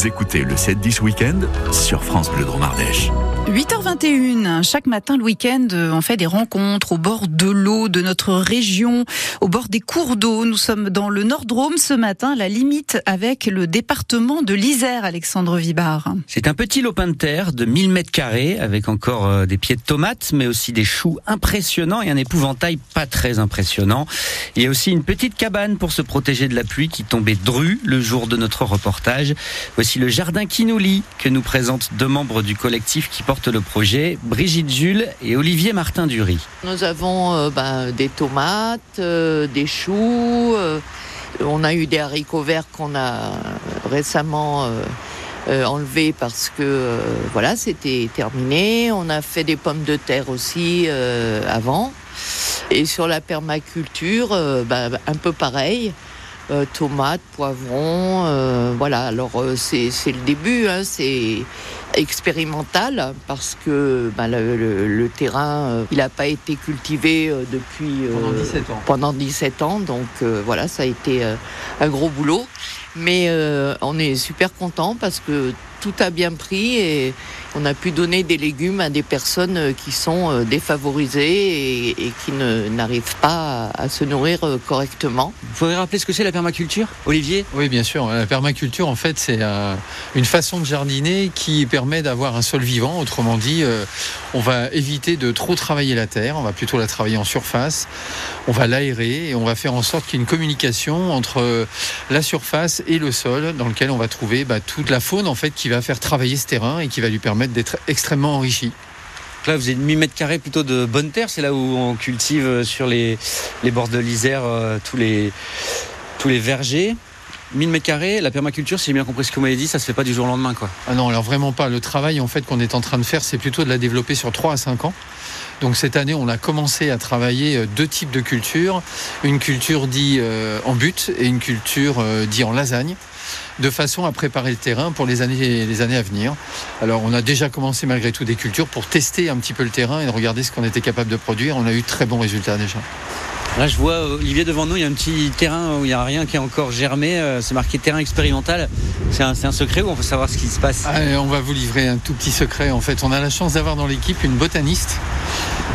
Vous écoutez le 7-10 Week-end sur France Bleu Dromardèche. 8h21, chaque matin le week-end, on fait des rencontres au bord de l'eau de notre région, au bord des cours d'eau. Nous sommes dans le Nord-Drôme ce matin, la limite avec le département de l'Isère, Alexandre Vibard. C'est un petit lopin de terre de 1000 mètres carrés avec encore euh, des pieds de tomates, mais aussi des choux impressionnants et un épouvantail pas très impressionnant. Il y a aussi une petite cabane pour se protéger de la pluie qui tombait dru le jour de notre reportage. Voici le jardin Quinouli que nous présentent deux membres du collectif qui porte le projet, Brigitte Jules et Olivier Martin Dury. Nous avons euh, ben, des tomates, euh, des choux, euh, on a eu des haricots verts qu'on a récemment enlevés parce que voilà, c'était terminé. On a fait des pommes de terre aussi avant. Et sur la permaculture, ben, un peu pareil. tomates, poivrons, voilà. Alors c'est le début, hein, c'est expérimental parce que ben, le, terrain euh, il n'a pas été cultivé euh, depuis pendant 17 ans. Pendant 17 ans donc voilà ça a été un gros boulot mais on est super content parce que tout a bien pris et on a pu donner des légumes à des personnes euh, qui sont euh, défavorisées et, qui n'arrivent pas à, se nourrir euh, correctement. Vous pouvez rappeler ce que c'est la permaculture, Olivier? Oui, bien sûr. La permaculture, en fait, c'est une façon de jardiner qui permet d'avoir un sol vivant. Autrement dit, on va éviter de trop travailler la terre, on va plutôt la travailler en surface, on va l'aérer et on va faire en sorte qu'il y ait une communication entre la surface et le sol dans lequel on va trouver bah, toute la faune en fait qui va faire travailler ce terrain et qui va lui permettre d'être extrêmement enrichi. Là, vous avez 1000 mètres carrés plutôt de bonne terre. C'est là où on cultive euh, sur les, bords de l'Isère euh, tous, les, tous les vergers. 1000 mètres carrés, la permaculture, si j'ai bien compris ce que vous m'avez dit, ça se fait pas du jour au lendemain. Ah non, alors vraiment pas. Le travail en fait qu'on est en train de faire, c'est plutôt de la développer sur 3 à 5 ans. Donc cette année, on a commencé à travailler euh, deux types de cultures. Une culture dit en but et une culture dit en lasagne de façon à préparer le terrain pour les années, les années à venir. Alors on a déjà commencé malgré tout des cultures pour tester un petit peu le terrain et regarder ce qu'on était capable de produire. On a eu très bons résultats déjà. Là, je vois Olivier devant nous, il y a un petit terrain où il n'y a rien qui est encore germé. Euh, c'est marqué terrain expérimental. C'est un, secret ou on peut savoir ce qui se passe? Ah, On va vous livrer un tout petit secret. En fait, on a la chance d'avoir dans l'équipe une botaniste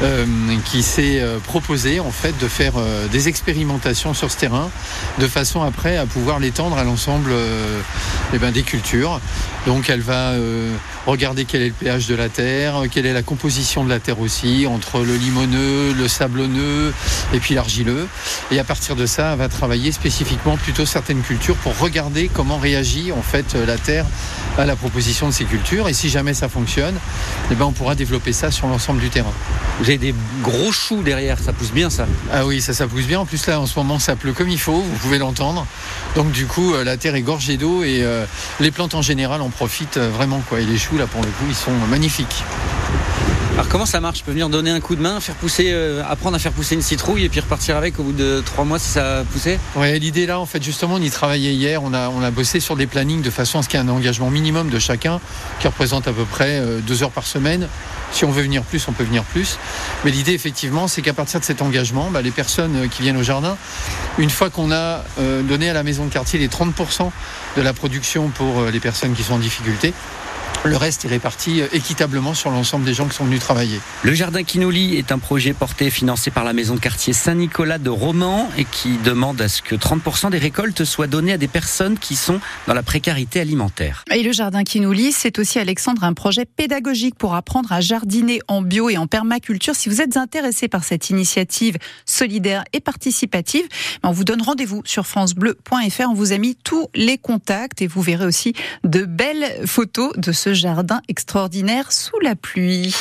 euh, qui s'est euh, proposé en fait de faire euh, des expérimentations sur ce terrain de façon après à pouvoir l'étendre à l'ensemble eh ben, des cultures. Donc elle va regarder quel est le pH de la terre, quelle est la composition de la terre aussi, entre le limoneux, le sablonneux et puis l'argileux. Et à partir de ça, elle va travailler spécifiquement plutôt certaines cultures pour regarder comment réagit en fait la terre à la proposition de ces cultures. Et si jamais ça fonctionne, eh ben, on pourra développer ça sur l'ensemble du terrain. Avez des gros choux derrière, ça pousse bien ça Ah oui, ça, ça pousse bien. En plus là, en ce moment, ça pleut comme il faut, vous pouvez l'entendre. Donc du coup, euh, la terre est gorgée d'eau et euh, les plantes en général en profitent euh, vraiment. Quoi. Et les choux, là, pour le coup, ils sont magnifiques. Alors comment ça marche? Je peux venir donner un coup de main, faire pousser, euh, apprendre à faire pousser une citrouille et puis repartir avec au bout de trois mois si ça a poussé? Ouais, l'idée là, en fait, justement, on y travaillait hier. On a, on a bossé sur des plannings de façon à ce qu'il y ait un engagement minimum de chacun qui représente à peu près deux heures par semaine. Si on veut venir plus, on peut venir plus. Mais l'idée, effectivement, c'est qu'à partir de cet engagement, bah, les personnes euh, qui viennent au jardin, une fois qu'on a donné à la maison de quartier les 30% de la production pour les personnes qui sont en difficulté, le reste est réparti euh, équitablement sur l'ensemble des gens qui sont venus travailler. Le jardin Quinoli est un projet porté et financé par la maison de quartier Saint-Nicolas de Romans et qui demande à ce que 30% des récoltes soient données à des personnes qui sont dans la précarité alimentaire. Et le jardin Quinoli, c'est aussi Alexandre un projet pédagogique pour apprendre à jardiner en bio et en permaculture. Si vous êtes intéressé par cette initiative solidaire et participative, ben, on vous donne rendez-vous sur francebleu.fr. On vous a mis tous les contacts et vous verrez aussi de belles photos de ce jardin extraordinaire sous la pluie.